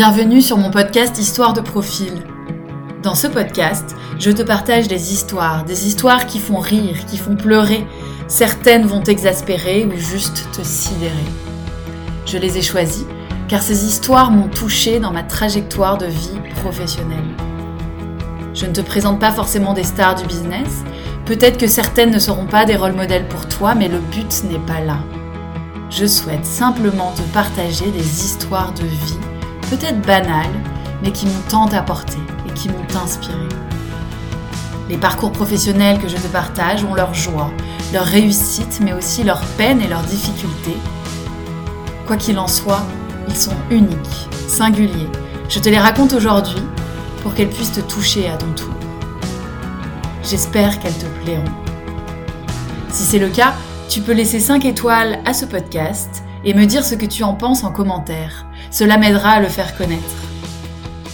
Bienvenue sur mon podcast Histoire de profil. Dans ce podcast, je te partage des histoires, des histoires qui font rire, qui font pleurer. Certaines vont t'exaspérer ou juste te sidérer. Je les ai choisies car ces histoires m'ont touché dans ma trajectoire de vie professionnelle. Je ne te présente pas forcément des stars du business, peut-être que certaines ne seront pas des rôles modèles pour toi, mais le but n'est pas là. Je souhaite simplement te partager des histoires de vie, peut-être banales, mais qui m'ont tant apporté et qui m'ont inspiré. Les parcours professionnels que je te partage ont leur joie, leur réussite, mais aussi leurs peines et leurs difficultés. Quoi qu'il en soit, ils sont uniques, singuliers. Je te les raconte aujourd'hui pour qu'elles puissent te toucher à ton tour. J'espère qu'elles te plairont. Si c'est le cas, tu peux laisser 5 étoiles à ce podcast et me dire ce que tu en penses en commentaire. Cela m'aidera à le faire connaître.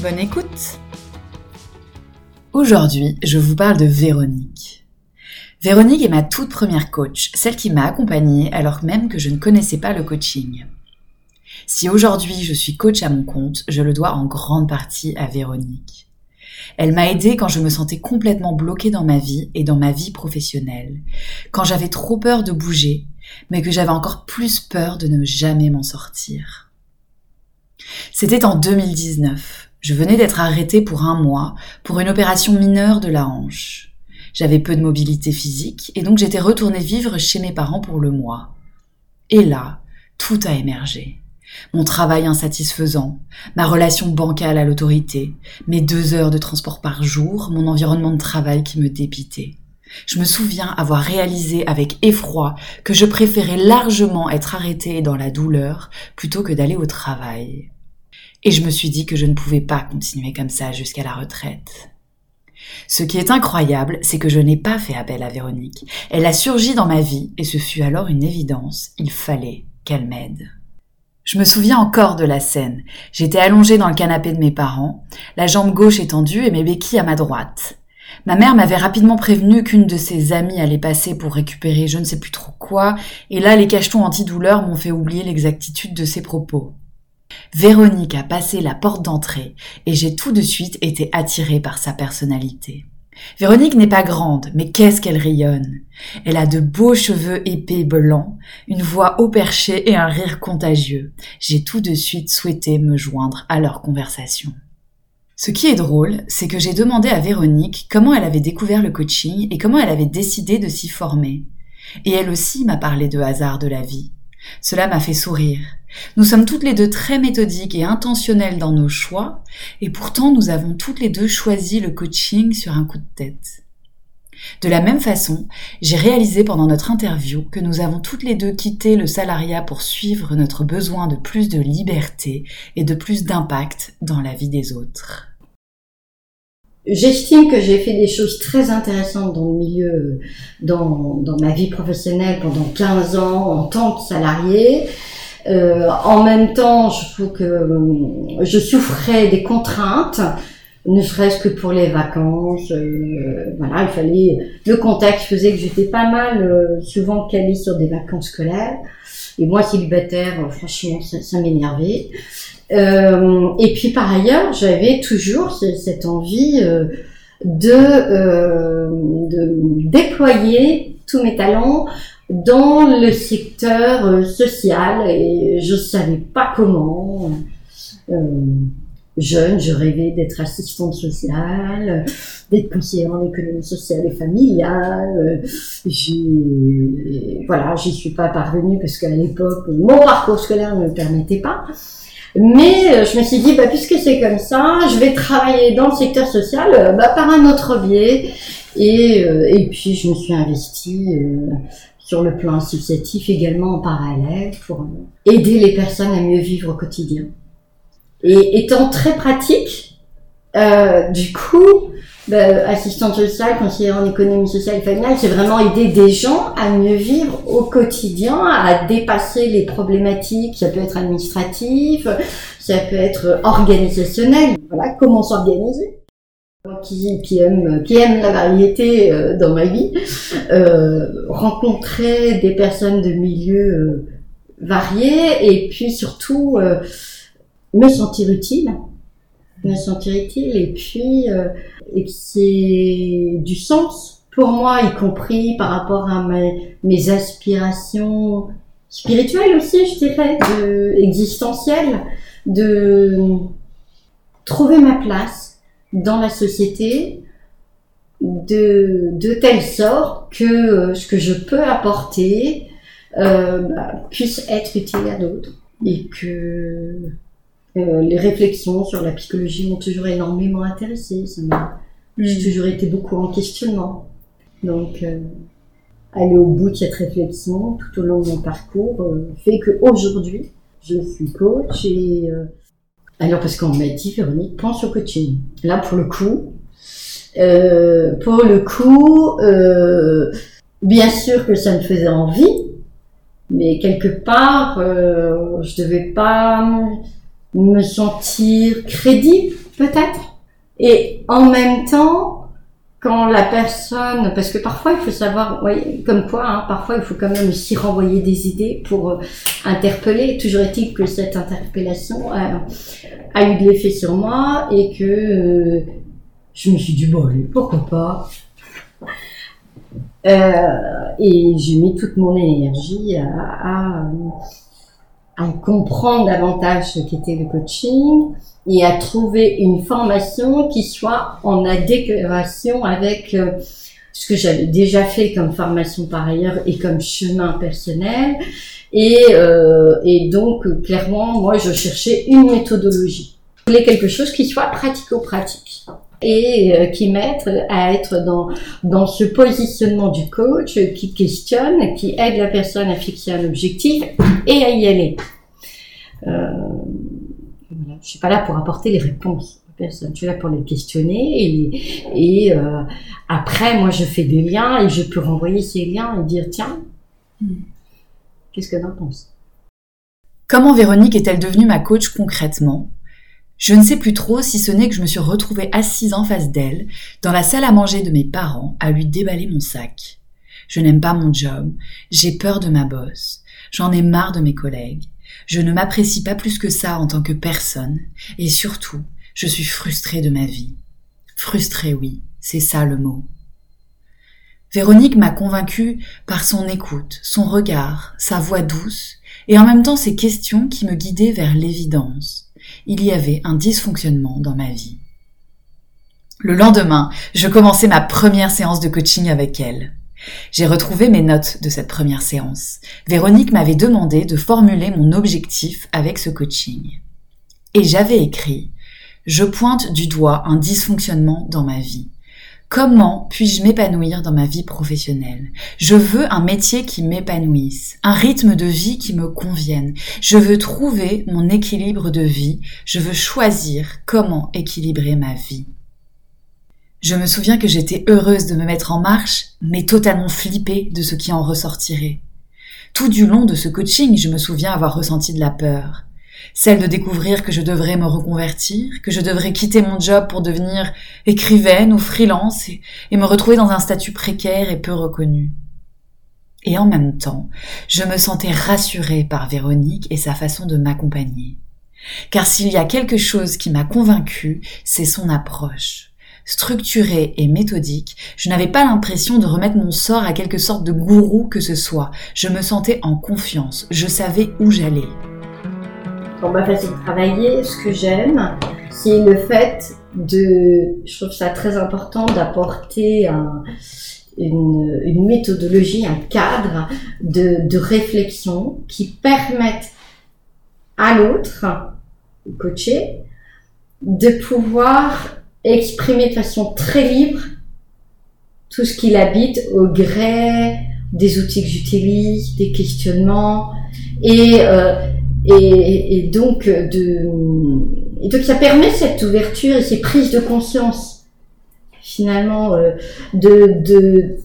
Bonne écoute Aujourd'hui, je vous parle de Véronique. Véronique est ma toute première coach, celle qui m'a accompagnée alors même que je ne connaissais pas le coaching. Si aujourd'hui je suis coach à mon compte, je le dois en grande partie à Véronique. Elle m'a aidée quand je me sentais complètement bloquée dans ma vie et dans ma vie professionnelle, quand j'avais trop peur de bouger, mais que j'avais encore plus peur de ne jamais m'en sortir. C'était en 2019. Je venais d'être arrêtée pour un mois pour une opération mineure de la hanche. J'avais peu de mobilité physique et donc j'étais retournée vivre chez mes parents pour le mois. Et là, tout a émergé. Mon travail insatisfaisant, ma relation bancale à l'autorité, mes deux heures de transport par jour, mon environnement de travail qui me dépitait. Je me souviens avoir réalisé avec effroi que je préférais largement être arrêtée dans la douleur plutôt que d'aller au travail. Et je me suis dit que je ne pouvais pas continuer comme ça jusqu'à la retraite. Ce qui est incroyable, c'est que je n'ai pas fait appel à Véronique. Elle a surgi dans ma vie et ce fut alors une évidence. Il fallait qu'elle m'aide. Je me souviens encore de la scène. J'étais allongée dans le canapé de mes parents, la jambe gauche étendue et mes béquilles à ma droite. Ma mère m'avait rapidement prévenu qu'une de ses amies allait passer pour récupérer je ne sais plus trop quoi, et là les cachetons antidouleurs m'ont fait oublier l'exactitude de ses propos. Véronique a passé la porte d'entrée, et j'ai tout de suite été attirée par sa personnalité. Véronique n'est pas grande, mais qu'est-ce qu'elle rayonne. Elle a de beaux cheveux épais blancs, une voix haut perchée et un rire contagieux. J'ai tout de suite souhaité me joindre à leur conversation. Ce qui est drôle, c'est que j'ai demandé à Véronique comment elle avait découvert le coaching et comment elle avait décidé de s'y former. Et elle aussi m'a parlé de hasard de la vie. Cela m'a fait sourire. Nous sommes toutes les deux très méthodiques et intentionnelles dans nos choix, et pourtant nous avons toutes les deux choisi le coaching sur un coup de tête. De la même façon, j'ai réalisé pendant notre interview que nous avons toutes les deux quitté le salariat pour suivre notre besoin de plus de liberté et de plus d'impact dans la vie des autres. J'estime que j'ai fait des choses très intéressantes dans le milieu, dans, dans ma vie professionnelle pendant 15 ans en tant que salarié. Euh, en même temps, je trouve que euh, je souffrais des contraintes, ne serait-ce que pour les vacances. Euh, voilà, il fallait. Le contexte faisait que j'étais pas mal, euh, souvent calée sur des vacances scolaires. Et moi, célibataire, franchement, ça, ça m'énervait. Euh, et puis par ailleurs, j'avais toujours cette envie euh, de, euh, de déployer tous mes talents dans le secteur social et je savais pas comment. jeune, je rêvais d'être assistante sociale, d'être conseillère en économie sociale et familiale. J'ai, voilà, j'y suis pas parvenue parce qu'à l'époque, mon parcours scolaire ne me permettait pas. Mais euh, je me suis dit, bah, puisque c'est comme ça, je vais travailler dans le secteur social euh, bah, par un autre biais. Et, euh, et puis, je me suis investie sur le plan associatif également en parallèle pour aider les personnes à mieux vivre au quotidien. Et étant très pratique, du coup, bah, assistante sociale, conseillère en économie sociale et familiale, c'est vraiment aider des gens à mieux vivre au quotidien, à dépasser les problématiques. Ça peut être administratif, ça peut être organisationnel. Voilà, comment s'organiser. Qui, qui aime qui aime la variété euh, dans ma vie, euh, rencontrer des personnes de milieux euh, variés et puis surtout me sentir utile, me sentir utile et puis euh, et que c'est du sens pour moi, y compris par rapport à mes, mes aspirations spirituelles aussi, je dirais, de, existentielles, de trouver ma place dans la société de, de telle sorte que euh, ce que je peux apporter euh, bah, puisse être utile à d'autres et que euh, les réflexions sur la psychologie m'ont toujours énormément intéressée. J'ai mm. toujours été beaucoup en questionnement. Donc, euh, aller au bout de cette réflexion tout au long de mon parcours euh, fait qu'aujourd'hui, je suis coach et alors parce qu'on m'a dit Véronique pense au coaching. Là pour le coup, pour le coup, bien sûr que ça me faisait envie, mais quelque part, euh, je devais pas me sentir crédible, peut-être. Et en même temps, quand la personne, parce que parfois il faut savoir, oui, comme quoi, hein, parfois il faut quand même aussi renvoyer des idées pour euh, interpeller. Toujours est-il que cette interpellation a, eu de l'effet sur moi et que euh, je me suis dit bon allez, pourquoi pas? Euh, et j'ai mis toute mon énergie à, comprendre davantage ce qu'était le coaching et à trouver une formation qui soit en adéquation avec euh, ce que j'avais déjà fait comme formation par ailleurs et comme chemin personnel. Et, euh, et donc, clairement, moi, je cherchais une méthodologie. Je voulais quelque chose qui soit pratico-pratique et euh, qui m'aide à être dans, dans ce positionnement du coach qui questionne, qui aide la personne à fixer un objectif et à y aller. Euh, voilà. Je suis pas là pour apporter les réponses personne. Je suis là pour les questionner et, et euh, après, moi, je fais des liens et je peux renvoyer ces liens et dire tiens, hmm. qu'est-ce que en penses? Comment Véronique est-elle devenue ma coach concrètement? Je ne sais plus trop si ce n'est que je me suis retrouvée assise en face d'elle, dans la salle à manger de mes parents, à lui déballer mon sac. Je n'aime pas mon job, j'ai peur de ma bosse, j'en ai marre de mes collègues, je ne m'apprécie pas plus que ça en tant que personne, et surtout, je suis frustrée de ma vie. Frustrée, oui, c'est ça le mot. Véronique m'a convaincue par son écoute, son regard, sa voix douce, et en même temps ses questions qui me guidaient vers l'évidence il y avait un dysfonctionnement dans ma vie. Le lendemain, je commençais ma première séance de coaching avec elle. J'ai retrouvé mes notes de cette première séance. Véronique m'avait demandé de formuler mon objectif avec ce coaching. Et j'avais écrit Je pointe du doigt un dysfonctionnement dans ma vie. Comment puis-je m'épanouir dans ma vie professionnelle? Je veux un métier qui m'épanouisse, un rythme de vie qui me convienne. Je veux trouver mon équilibre de vie. Je veux choisir comment équilibrer ma vie. Je me souviens que j'étais heureuse de me mettre en marche, mais totalement flippée de ce qui en ressortirait. Tout du long de ce coaching, je me souviens avoir ressenti de la peur celle de découvrir que je devrais me reconvertir, que je devrais quitter mon job pour devenir écrivaine ou freelance et, me retrouver dans un statut précaire et peu reconnu. Et en même temps, je me sentais rassurée par Véronique et sa façon de m'accompagner. Car s'il y a quelque chose qui m'a convaincue, c'est son approche. Structurée et méthodique, je n'avais pas l'impression de remettre mon sort à quelque sorte de gourou que ce soit. Je me sentais en confiance, je savais où j'allais pour ma façon de travailler, ce que j'aime, c'est le fait de, je trouve ça très important d'apporter une, méthodologie, un cadre de, réflexion qui permette à l'autre, coaché, de pouvoir exprimer de façon très libre tout ce qu'il habite au gré des outils que j'utilise, des questionnements et euh, et, donc, de, et donc ça permet cette ouverture et ces prises de conscience finalement euh, de, de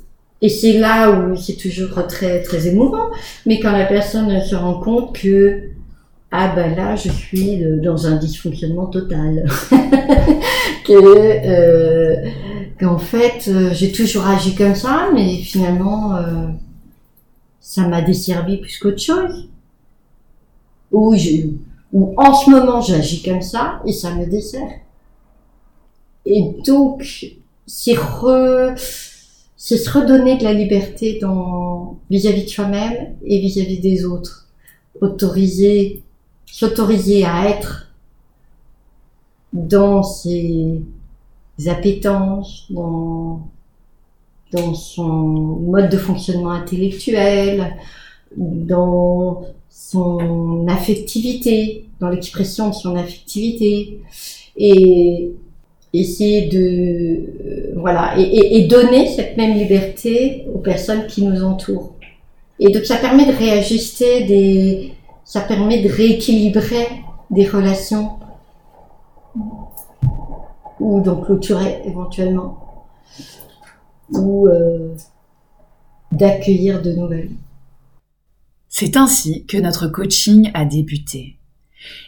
et c'est là où c'est toujours très très émouvant mais quand la personne se rend compte que ah ben là je suis dans un dysfonctionnement total. Que euh, qu'en fait euh, j'ai toujours agi comme ça mais finalement euh, ça m'a desservi plus qu'autre chose où ou en ce moment j'agis comme ça et ça me dessert. Et donc, c'est re, c'est se redonner de la liberté dans, vis-à-vis de soi-même et vis-à-vis des autres. Autoriser, s'autoriser à être dans ses appétences, dans, dans son mode de fonctionnement intellectuel, dans son affectivité, dans l'expression de son affectivité, et essayer de euh, voilà et, et, donner cette même liberté aux personnes qui nous entourent. Et donc ça permet de réajuster des, ça permet de rééquilibrer des relations ou donc clôturer éventuellement ou euh, d'accueillir de nouvelles. C'est ainsi que notre coaching a débuté.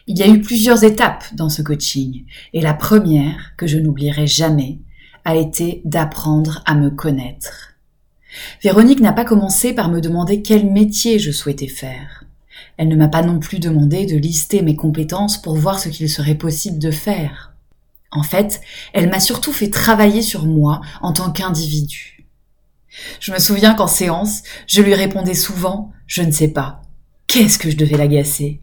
Il y a eu plusieurs étapes dans ce coaching, et la première, que je n'oublierai jamais, a été d'apprendre à me connaître. Véronique n'a pas commencé par me demander quel métier je souhaitais faire. Elle ne m'a pas non plus demandé de lister mes compétences pour voir ce qu'il serait possible de faire. En fait, elle m'a surtout fait travailler sur moi en tant qu'individu. Je me souviens qu'en séance, je lui répondais souvent Je ne sais pas. Qu'est-ce que je devais l'agacer?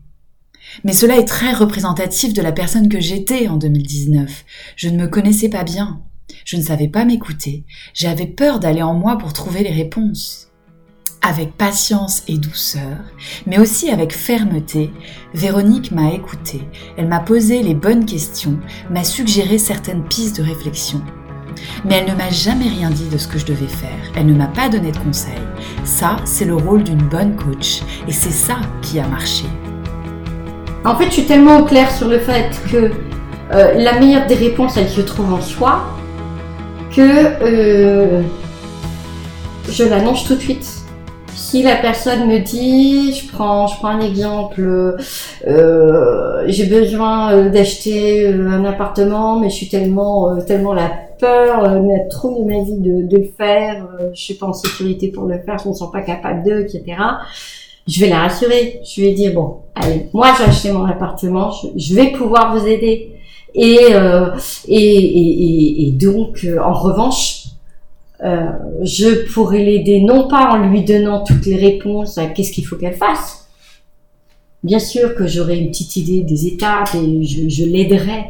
Mais cela est très représentatif de la personne que j'étais en 2019. Je ne me connaissais pas bien. Je ne savais pas m'écouter. J'avais peur d'aller en moi pour trouver les réponses. Avec patience et douceur, mais aussi avec fermeté, Véronique m'a écouté. Elle m'a posé les bonnes questions, m'a suggéré certaines pistes de réflexion. Mais elle ne m'a jamais rien dit de ce que je devais faire. Elle ne m'a pas donné de conseils. Ça, c'est le rôle d'une bonne coach. Et c'est ça qui a marché. En fait, je suis tellement au clair sur le fait que euh, la meilleure des réponses, elle se trouve en soi, que euh, je l'annonce tout de suite. Si la personne me dit, je prends, je prends un exemple, euh, j'ai besoin d'acheter un appartement, mais je suis tellement, tellement la peur, mais trop de ma vie de, de le faire, je suis pas en sécurité pour le faire, je ne me sens pas capable de, etc je vais la rassurer. Je vais dire bon, allez, moi j'ai acheté mon appartement, je, vais pouvoir vous aider. Et euh, et, et, et, donc euh, en revanche, euh, je pourrais l'aider non pas en lui donnant toutes les réponses à qu'est-ce qu'il faut qu'elle fasse. Bien sûr que j'aurai une petite idée des étapes et je, je l'aiderai,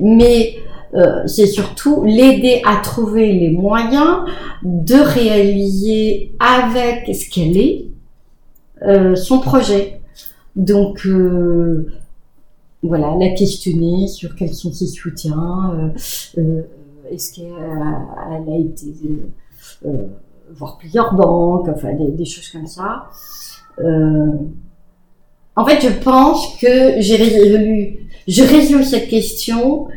mais euh, c'est surtout l'aider à trouver les moyens de réaliser avec ce qu'elle est euh, son projet. Donc euh, voilà, la questionner sur quels sont ses soutiens, euh, est-ce qu'elle a été voir plusieurs banques, enfin des, des choses comme ça. en fait, je pense que j'ai résolu, je résous cette question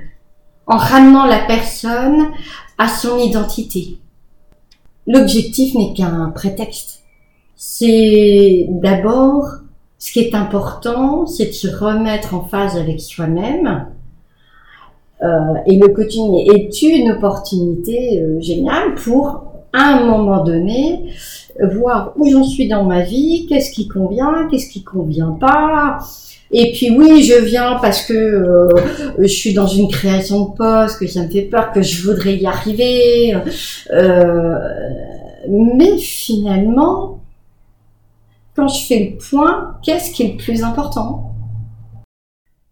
en ramenant la personne à son identité. L'objectif n'est qu'un prétexte c'est d'abord ce qui est important, c'est de se remettre en phase avec soi-même. Euh, et le coaching est une opportunité euh, géniale pour, à un moment donné, voir où j'en suis dans ma vie, qu'est-ce qui convient, qu'est-ce qui convient pas. Et puis oui, je viens parce que euh, je suis dans une création de poste, que ça me fait peur, que je voudrais y arriver. mais finalement, quand je fais le point, qu'est-ce qui est le plus important?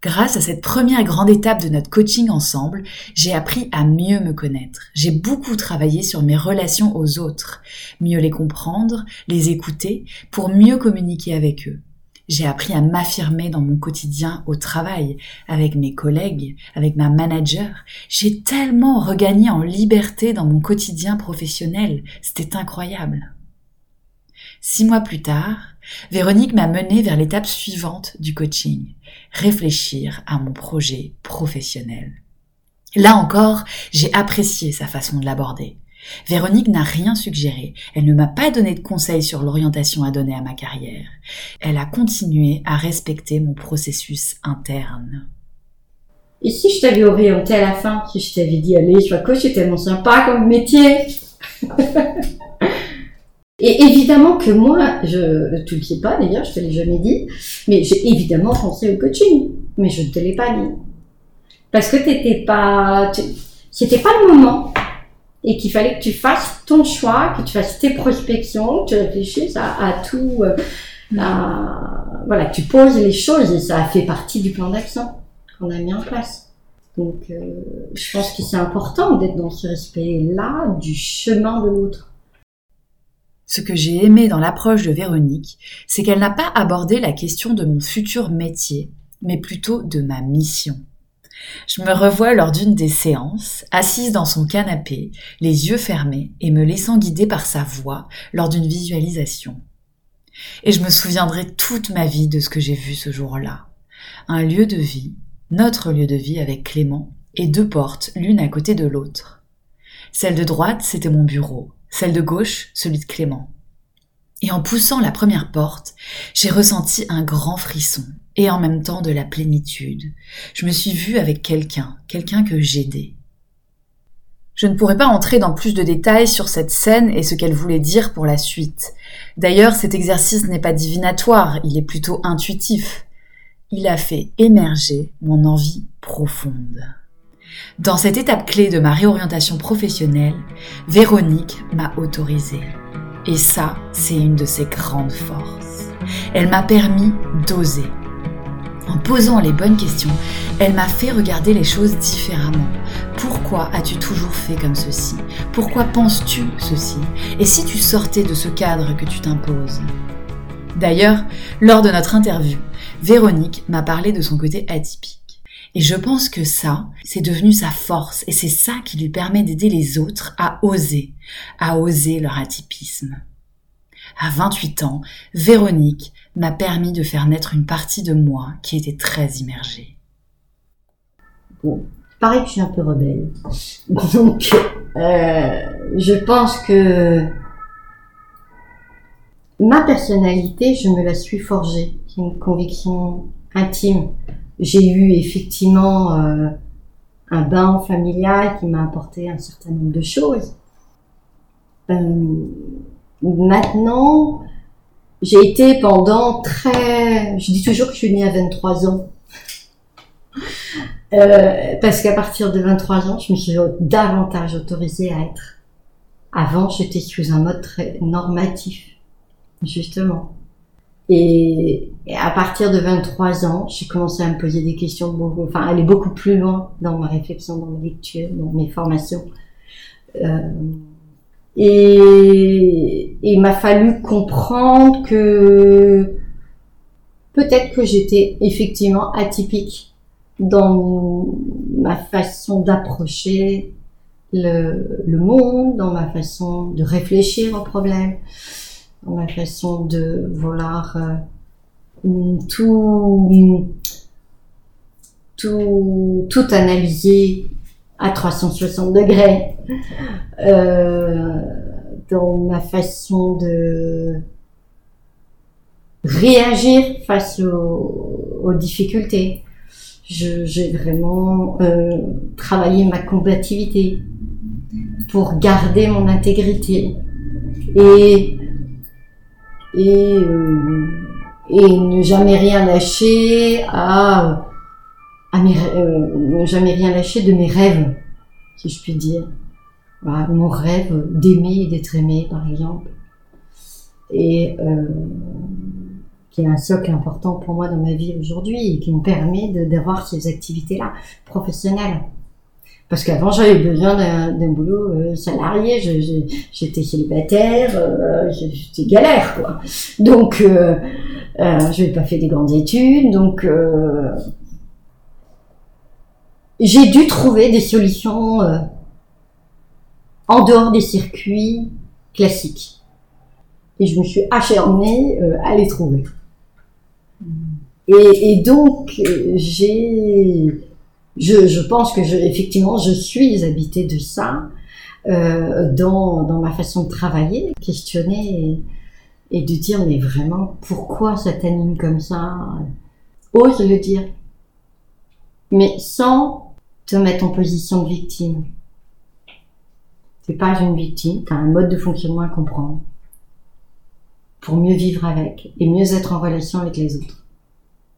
Grâce à cette première grande étape de notre coaching ensemble, j'ai appris à mieux me connaître. J'ai beaucoup travaillé sur mes relations aux autres, mieux les comprendre, les écouter, pour mieux communiquer avec eux. J'ai appris à m'affirmer dans mon quotidien au travail, avec mes collègues, avec ma manager. J'ai tellement regagné en liberté dans mon quotidien professionnel. C'était incroyable. Six mois plus tard, Véronique m'a menée vers l'étape suivante du coaching, réfléchir à mon projet professionnel. Là encore, j'ai apprécié sa façon de l'aborder. Véronique n'a rien suggéré, elle ne m'a pas donné de conseils sur l'orientation à donner à ma carrière. Elle a continué à respecter mon processus interne. Et si je t'avais orienté à la fin, si je t'avais dit, allez, sois coach, c'est tellement sympa comme métier Et évidemment que moi, je, tu le sais pas d'ailleurs, je te l'ai jamais dit, mais j'ai évidemment pensé au coaching. mais je ne te l'ai pas dit. Parce que t'étais pas, c'était pas le moment. Et qu'il fallait que tu fasses ton choix, que tu fasses tes prospections, que tu réfléchisses à, tout, euh, voilà, que tu poses les choses et ça a fait partie du plan d'action qu'on a mis en place. Donc, euh, je pense que c'est important d'être dans ce respect-là du chemin de l'autre. Ce que j'ai aimé dans l'approche de Véronique, c'est qu'elle n'a pas abordé la question de mon futur métier, mais plutôt de ma mission. Je me revois lors d'une des séances, assise dans son canapé, les yeux fermés et me laissant guider par sa voix lors d'une visualisation. Et je me souviendrai toute ma vie de ce que j'ai vu ce jour-là. Un lieu de vie, notre lieu de vie avec Clément, et deux portes l'une à côté de l'autre. Celle de droite, c'était mon bureau, celle de gauche, celui de Clément. Et en poussant la première porte, j'ai ressenti un grand frisson et en même temps de la plénitude. Je me suis vue avec quelqu'un, quelqu'un que j'aidais. Je ne pourrais pas entrer dans plus de détails sur cette scène et ce qu'elle voulait dire pour la suite. D'ailleurs, cet exercice n'est pas divinatoire, il est plutôt intuitif. Il a fait émerger mon envie profonde. Dans cette étape clé de ma réorientation professionnelle, Véronique m'a autorisée. Et ça, c'est une de ses grandes forces. Elle m'a permis d'oser. En posant les bonnes questions, elle m'a fait regarder les choses différemment. Pourquoi as-tu toujours fait comme ceci? Pourquoi penses-tu ceci? Et si tu sortais de ce cadre que tu t'imposes? D'ailleurs, lors de notre interview, Véronique m'a parlé de son côté atypique. Et je pense que ça, c'est devenu sa force et c'est ça qui lui permet d'aider les autres à oser, à oser leur atypisme. À 28 ans, Véronique m'a permis de faire naître une partie de moi qui était très immergée. Bon, pareil que je suis un peu rebelle. Donc, euh, je pense que ma personnalité, je me la suis forgée. C'est une conviction intime j'ai eu effectivement euh, un bain familial qui m'a apporté un certain nombre de choses. Euh, maintenant, j'ai été pendant très... Je dis toujours que je suis née à 23 ans. Euh, parce qu'à partir de 23 ans, je me suis davantage autorisée à être. Avant, j'étais sous un mode très normatif, justement. Et, à partir de 23 ans, j'ai commencé à me poser des questions, beaucoup, enfin aller beaucoup plus loin dans ma réflexion, dans mes lectures, dans mes formations. Euh, et il m'a fallu comprendre que peut-être que j'étais effectivement atypique dans ma façon d'approcher le, le, monde, dans ma façon de réfléchir aux problèmes ma façon de vouloir euh, tout, tout, tout analyser à 360 degrés, euh, dans ma façon de réagir face aux, difficultés. J'ai vraiment euh, travaillé ma combativité pour garder mon intégrité et et, euh, et ne jamais rien lâcher à, à mes, euh, ne jamais rien lâcher de mes rêves, si je puis dire. Mon rêve d'aimer et d'être aimé, par exemple. Et euh, qui est un socle important pour moi dans ma vie aujourd'hui et qui me permet d'avoir ces activités-là professionnelles. Parce qu'avant, j'avais besoin d'un boulot euh, salarié, j'étais célibataire, euh, j'étais galère, quoi. Donc, euh, euh, je n'ai pas fait des grandes études, donc euh, j'ai dû trouver des solutions en dehors des circuits classiques. Et je me suis acharnée à les trouver. Et, et donc, j'ai je, je pense que je, effectivement, je suis habitée de ça euh, dans, dans ma façon de travailler, questionner et, de dire mais vraiment pourquoi ça t'anime comme ça? Ose le dire, mais sans te mettre en position de victime. T'es pas une victime, t'as un mode de fonctionnement à comprendre pour mieux vivre avec et mieux être en relation avec les autres.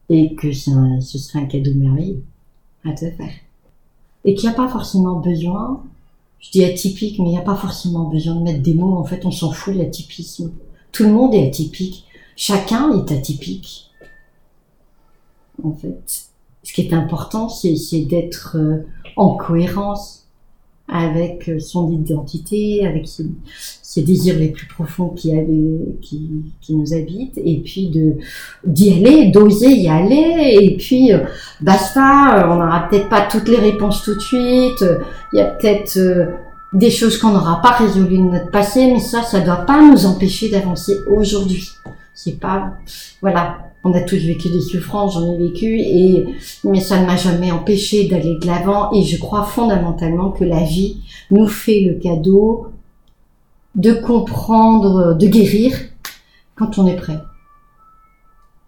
et que ce serait un cadeau merveilleux à te faire. Et qu'il n'y a pas forcément besoin, je dis atypique, mais il n'y a pas forcément besoin de mettre des mots, en fait on s'en fout de l'atypisme. Tout le monde est atypique, chacun est atypique. En fait, ce qui est important, c'est d'être euh, en cohérence avec euh, son identité, avec ses, désirs les plus profonds qui, qui, qui, nous habitent, et puis de d'y aller, d'oser y aller, et puis euh, basta, on n'aura peut-être pas toutes les réponses tout de suite, il y a peut-être euh, des choses qu'on n'aura pas résolues de notre passé, mais ça, ça doit pas nous empêcher d'avancer aujourd'hui. C'est pas, voilà, on a tous vécu des souffrances, j'en ai vécu, et mais ça ne m'a jamais empêché d'aller de l'avant. Et je crois fondamentalement que la vie nous fait le cadeau de comprendre, de guérir quand on est prêt.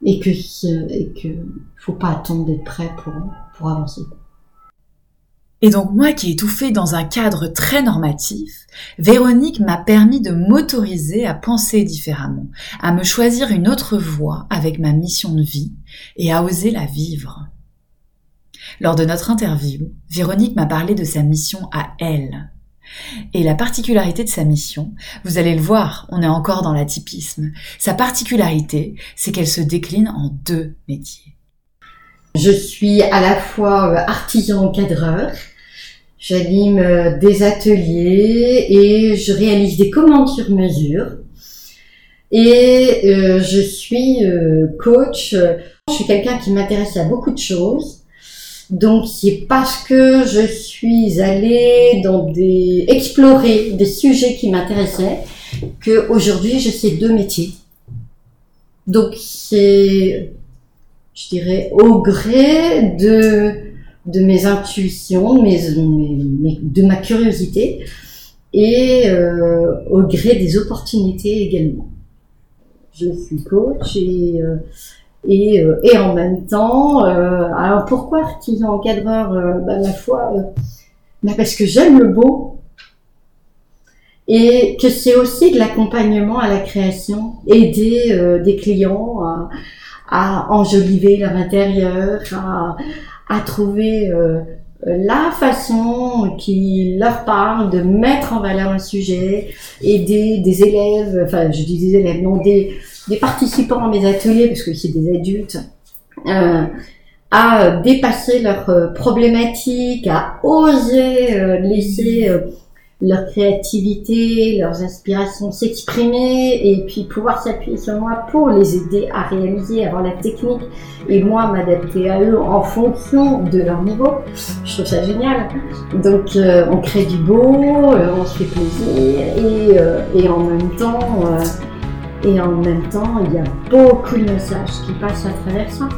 Et que et que faut pas attendre d'être prêt pour pour avancer. Et donc moi qui étouffais dans un cadre très normatif, Véronique m'a permis de m'autoriser à penser différemment, à me choisir une autre voie avec ma mission de vie et à oser la vivre. Lors de notre interview, Véronique m'a parlé de sa mission à elle. Et la particularité de sa mission, vous allez le voir, on est encore dans l'atypisme. Sa particularité, c'est qu'elle se décline en deux métiers. Je suis à la fois euh, artisan encadreur J'anime euh, des ateliers et je réalise des commandes sur mesure. Et euh, je suis euh, coach. Je suis quelqu'un qui m'intéresse à beaucoup de choses. Donc c'est parce que je suis allée dans des explorer des sujets qui m'intéressaient que aujourd'hui je sais deux métiers. Donc c'est je dirais au gré de de mes intuitions, de, mes, de ma curiosité et euh, au gré des opportunités également. Je suis coach et, euh, et, euh, et en même temps, alors pourquoi artisan encadreur bah, Ma foi, bah parce que j'aime le beau et que c'est aussi de l'accompagnement à la création, aider des clients à, à enjoliver leur intérieur, à, à trouver euh, la façon qui leur parle de mettre en valeur un sujet, aider des élèves, enfin je dis des élèves, non des, des participants à mes ateliers, parce que c'est des adultes, euh, à dépasser leurs euh, problématiques, à oser euh, laisser leur créativité, leurs inspirations s'exprimer et puis pouvoir s'appuyer sur moi pour les aider à réaliser, avoir la technique et moi m'adapter à eux en fonction de leur niveau. Je trouve ça génial. Donc euh, on crée du beau, euh, on se fait plaisir et, euh, et en même temps et en même temps il y a beaucoup de messages qui passent à travers ça.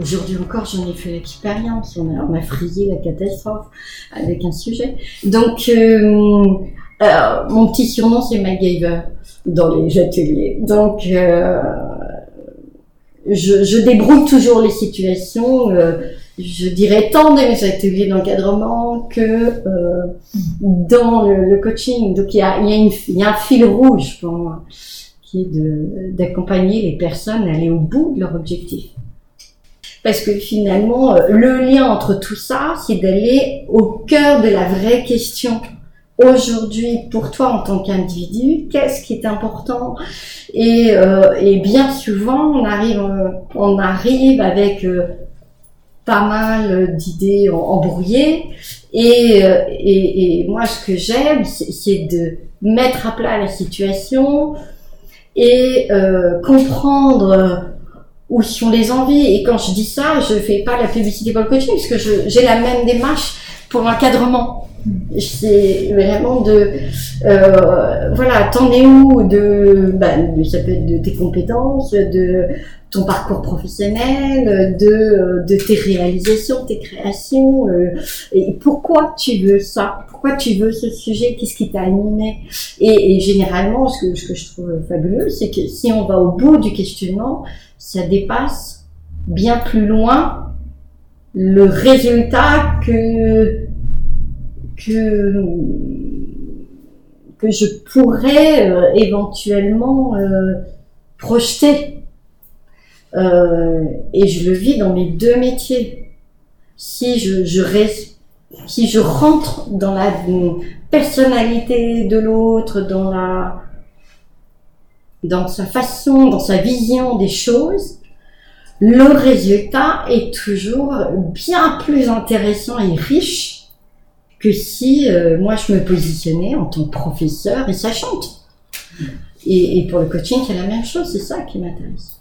Aujourd'hui encore, j'en ai fait l'expérience. On a, on la catastrophe avec un sujet. Donc, euh, euh, mon petit surnom, c'est MacGyver dans les ateliers. Donc, euh, je, débrouille toujours les situations. Euh, je dirais tant dans mes ateliers d'encadrement que euh, dans le, coaching. Donc, il y a, il y a un fil rouge pour moi qui est d'accompagner les personnes à aller au bout de leur objectif parce que finalement, euh, le lien entre tout ça, c'est d'aller au cœur de la vraie question. Aujourd'hui, pour toi en tant qu'individu, qu'est-ce qui est important? Et, euh, et, bien souvent, on arrive, euh, avec pas mal d'idées embrouillées. Et, moi, ce que j'aime, c'est de mettre à plat la situation et comprendre où sont les envies. Et quand je dis ça, je fais pas la publicité pour le coaching, parce que j'ai la même démarche pour l'encadrement. C'est vraiment de, euh, voilà, t'en es où de, bah, ça peut être de tes compétences, de ton parcours professionnel, de, de tes réalisations, tes créations, euh, et pourquoi tu veux ça, pourquoi tu veux ce sujet, qu'est-ce qui t'a animé? Et, et, généralement, ce que, ce que je trouve fabuleux, c'est que si on va au bout du questionnement, ça dépasse bien plus loin le résultat que que que je pourrais euh, éventuellement euh, projeter. Euh, et je le vis dans mes deux métiers. Si je, je reste, si je rentre dans la personnalité de l'autre, dans la, dans sa façon, dans sa vision des choses, le résultat est toujours bien plus intéressant et riche que si euh, moi je me positionnais en tant que professeur et sachante. Et, et pour le coaching, c'est la même chose, c'est ça qui m'intéresse.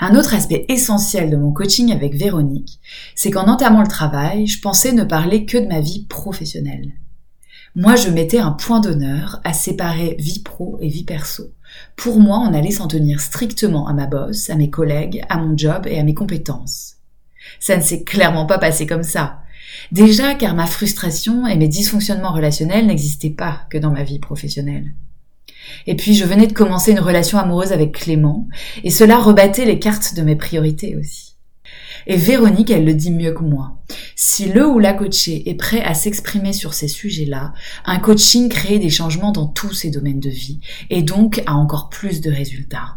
Un autre aspect essentiel de mon coaching avec Véronique, c'est qu'en entamant le travail, je pensais ne parler que de ma vie professionnelle. Moi, je mettais un point d'honneur à séparer vie pro et vie perso. Pour moi, on allait s'en tenir strictement à ma bosse, à mes collègues, à mon job et à mes compétences. Ça ne s'est clairement pas passé comme ça. Déjà car ma frustration et mes dysfonctionnements relationnels n'existaient pas que dans ma vie professionnelle. Et puis je venais de commencer une relation amoureuse avec Clément, et cela rebattait les cartes de mes priorités aussi. Et Véronique, elle le dit mieux que moi. Si le ou la coachée est prêt à s'exprimer sur ces sujets-là, un coaching crée des changements dans tous ces domaines de vie et donc a encore plus de résultats.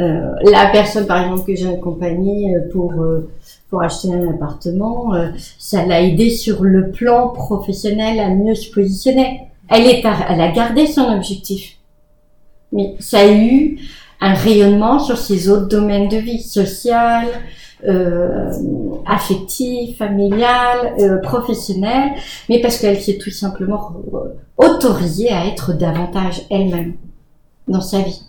Euh, la personne, par exemple, que j'ai accompagnée euh, pour, euh, pour acheter un appartement, ça l'a aidé sur le plan professionnel à mieux se positionner. Elle, est elle a gardé son objectif. Mais ça a eu un rayonnement sur ses autres domaines de vie, social, euh, affectif, familial, euh, professionnel, mais parce qu'elle s'est tout simplement autorisée à être davantage elle-même dans sa vie.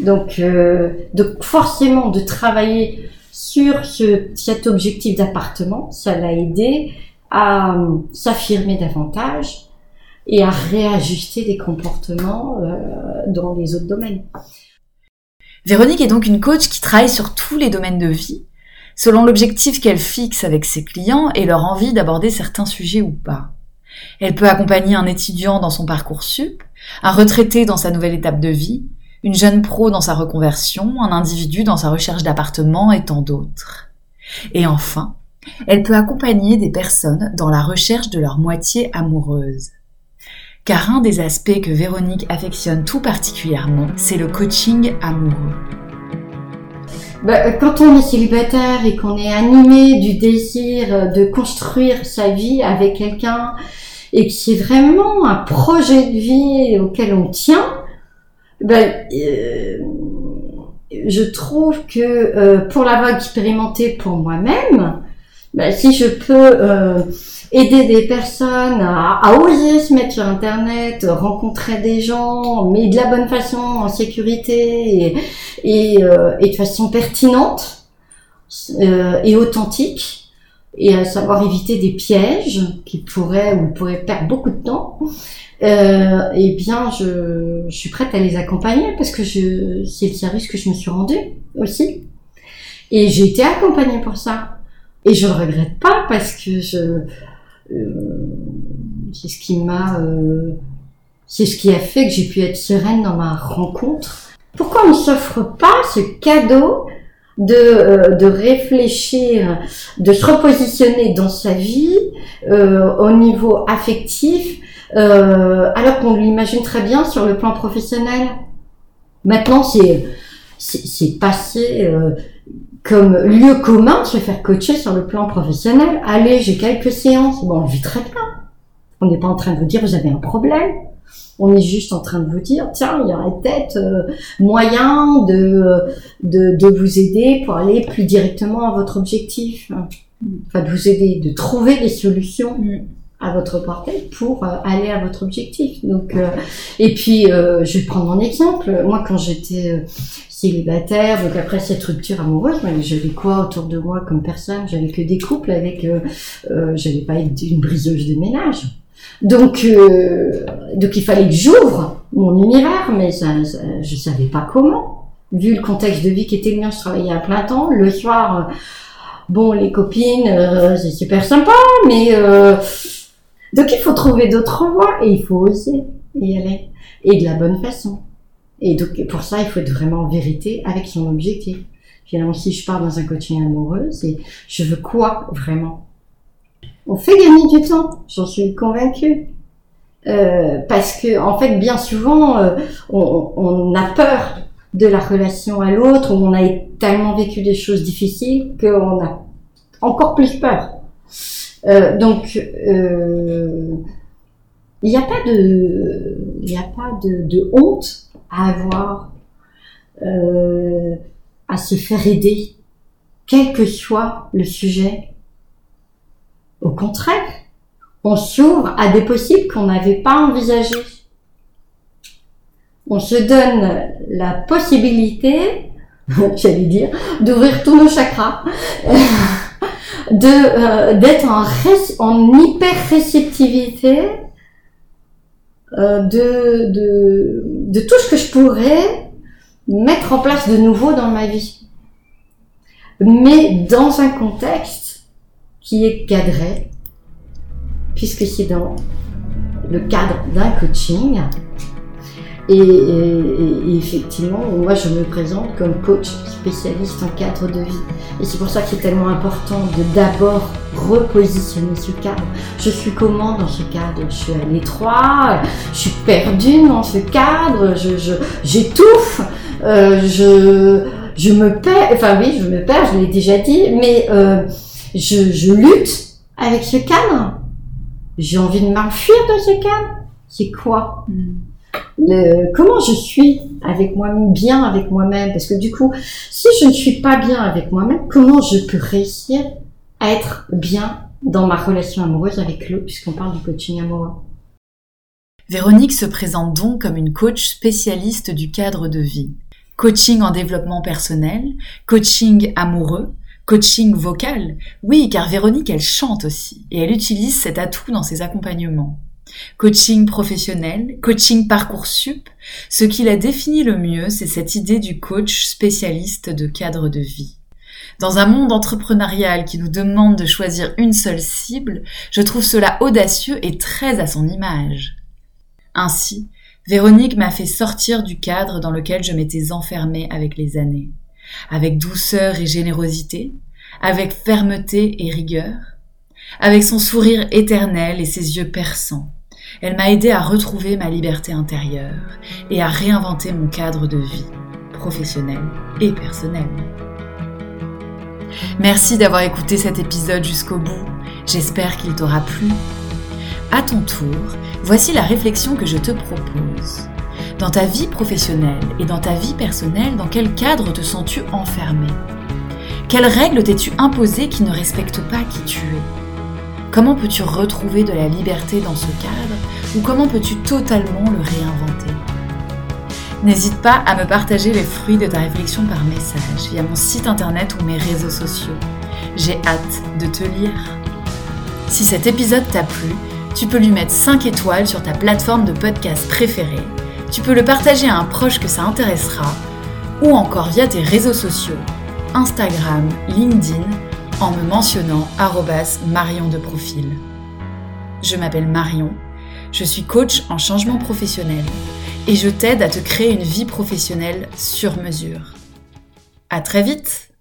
Donc, euh, donc forcément de travailler sur ce, cet objectif d'appartement, ça l'a aidé à euh, s'affirmer davantage et à réajuster des comportements euh, dans les autres domaines. Véronique est donc une coach qui travaille sur tous les domaines de vie, selon l'objectif qu'elle fixe avec ses clients et leur envie d'aborder certains sujets ou pas. Elle peut accompagner un étudiant dans son parcours sup, un retraité dans sa nouvelle étape de vie, une jeune pro dans sa reconversion, un individu dans sa recherche d'appartement et tant d'autres. Et enfin, elle peut accompagner des personnes dans la recherche de leur moitié amoureuse car un des aspects que Véronique affectionne tout particulièrement, c'est le coaching amoureux. Bah, quand on est célibataire et qu'on est animé du désir de construire sa vie avec quelqu'un et que c'est vraiment un projet de vie auquel on tient, bah, euh, je trouve que euh, pour l'avoir expérimenté pour moi-même, bah, si je peux euh, aider des personnes à, à, oser se mettre sur Internet, rencontrer des gens, mais de la bonne façon, en sécurité et, et, euh, et de façon pertinente euh, et authentique, et à savoir éviter des pièges qui pourraient ou pourraient perdre beaucoup de temps. Euh, eh bien, je, je suis prête à les accompagner parce que je, c'est le service que je me suis rendu aussi. Et j'ai été accompagnée pour ça. Et je le regrette pas parce que je, euh, c'est ce qui m'a, euh, c'est ce qui a fait que j'ai pu être sereine dans ma rencontre. Pourquoi on ne s'offre pas ce cadeau de, euh, de réfléchir, de se repositionner dans sa vie au niveau affectif, alors qu'on l'imagine très bien sur le plan professionnel? Maintenant, c'est c'est passé comme lieu commun se faire coacher sur le plan professionnel. Allez, j'ai quelques séances. Bon, on vit très bien. On n'est pas en train de vous dire vous avez un problème. On est juste en train de vous dire tiens, il y aurait peut-être euh, moyen de, de, de vous aider pour aller plus directement à votre objectif. Enfin, de vous aider, de trouver des solutions. Mm à votre portée pour euh, aller à votre objectif. Donc, euh, et puis, euh, je vais prendre mon exemple. Moi, quand j'étais célibataire, donc après cette rupture amoureuse, j'avais quoi autour de moi comme personne? J'avais que des couples avec, j'avais pas une briseuse de ménage. Donc, donc il fallait que j'ouvre mon univers, mais ça, je savais pas comment. Vu le contexte de vie qui était le mien, je travaillais à plein temps. Le soir, bon, les copines, c'est super sympa, mais donc il faut trouver d'autres voies et il faut oser y aller. Et de la bonne façon. Et donc pour ça, il faut être vraiment en vérité avec son objectif. Finalement, si je pars dans un coaching amoureux, c'est je veux quoi vraiment? On fait gagner du temps, j'en suis convaincue. Euh, parce que en fait, bien souvent, euh, on, on, a peur de la relation à l'autre, où on a tellement vécu des choses difficiles qu'on a encore plus peur. Euh, donc, euh, il n'y a pas de, il a pas de, de, honte à avoir, euh, à se faire aider, quel que soit le sujet. Au contraire, on s'ouvre à des possibles qu'on n'avait pas envisagés. On se donne la possibilité, j'allais dire, d'ouvrir tous nos chakras, de euh, d'être en, en hyper réceptivité euh, de, de de tout ce que je pourrais mettre en place de nouveau dans ma vie, mais dans un contexte qui est cadré, puisque c'est dans le cadre d'un coaching. Et, effectivement, moi je me présente comme coach spécialiste en cadre de vie. Et c'est pour ça que c'est tellement important de d'abord repositionner ce cadre. Je suis comment dans ce cadre? Je suis à l'étroit, je suis perdue dans ce cadre, je, j'étouffe, euh, je, je me perds, enfin oui, je me perds, je l'ai déjà dit, mais euh, je, je lutte avec ce cadre j'ai envie de m'enfuir de ce cadre. C'est quoi? Hmm. Comment je suis avec moi-même, bien avec moi-même? Parce que du coup, si je ne suis pas bien avec moi-même, comment je peux réussir à être bien dans ma relation amoureuse avec l'autre, puisqu'on parle du coaching amoureux? Véronique se présente donc comme une coach spécialiste du cadre de vie. Coaching en développement personnel, coaching amoureux, Coaching vocal Oui, car Véronique, elle chante aussi, et elle utilise cet atout dans ses accompagnements. Coaching professionnel, coaching parcours sup, ce qui la définit le mieux, c'est cette idée du coach spécialiste de cadre de vie. Dans un monde entrepreneurial qui nous demande de choisir une seule cible, je trouve cela audacieux et très à son image. Ainsi, Véronique m'a fait sortir du cadre dans lequel je m'étais enfermée avec les années avec douceur et générosité, avec fermeté et rigueur, avec son sourire éternel et ses yeux perçants. Elle m'a aidé à retrouver ma liberté intérieure et à réinventer mon cadre de vie, professionnel et personnel. Merci d'avoir écouté cet épisode jusqu'au bout. J'espère qu'il t'aura plu. À ton tour, voici la réflexion que je te propose. Dans ta vie professionnelle et dans ta vie personnelle, dans quel cadre te sens-tu enfermé? Quelles règles t'es-tu imposées qui ne respectent pas qui tu es? Comment peux-tu retrouver de la liberté dans ce cadre ou comment peux-tu totalement le réinventer? N'hésite pas à me partager les fruits de ta réflexion par message via mon site internet ou mes réseaux sociaux. J'ai hâte de te lire. Si cet épisode t'a plu, tu peux lui mettre 5 étoiles sur ta plateforme de podcast préférée tu peux le partager à un proche que ça intéressera ou encore via tes réseaux sociaux, Instagram, LinkedIn, en me mentionnant Marion de profil. Je m'appelle Marion, je suis coach en changement professionnel et je t'aide à te créer une vie professionnelle sur mesure. À très vite!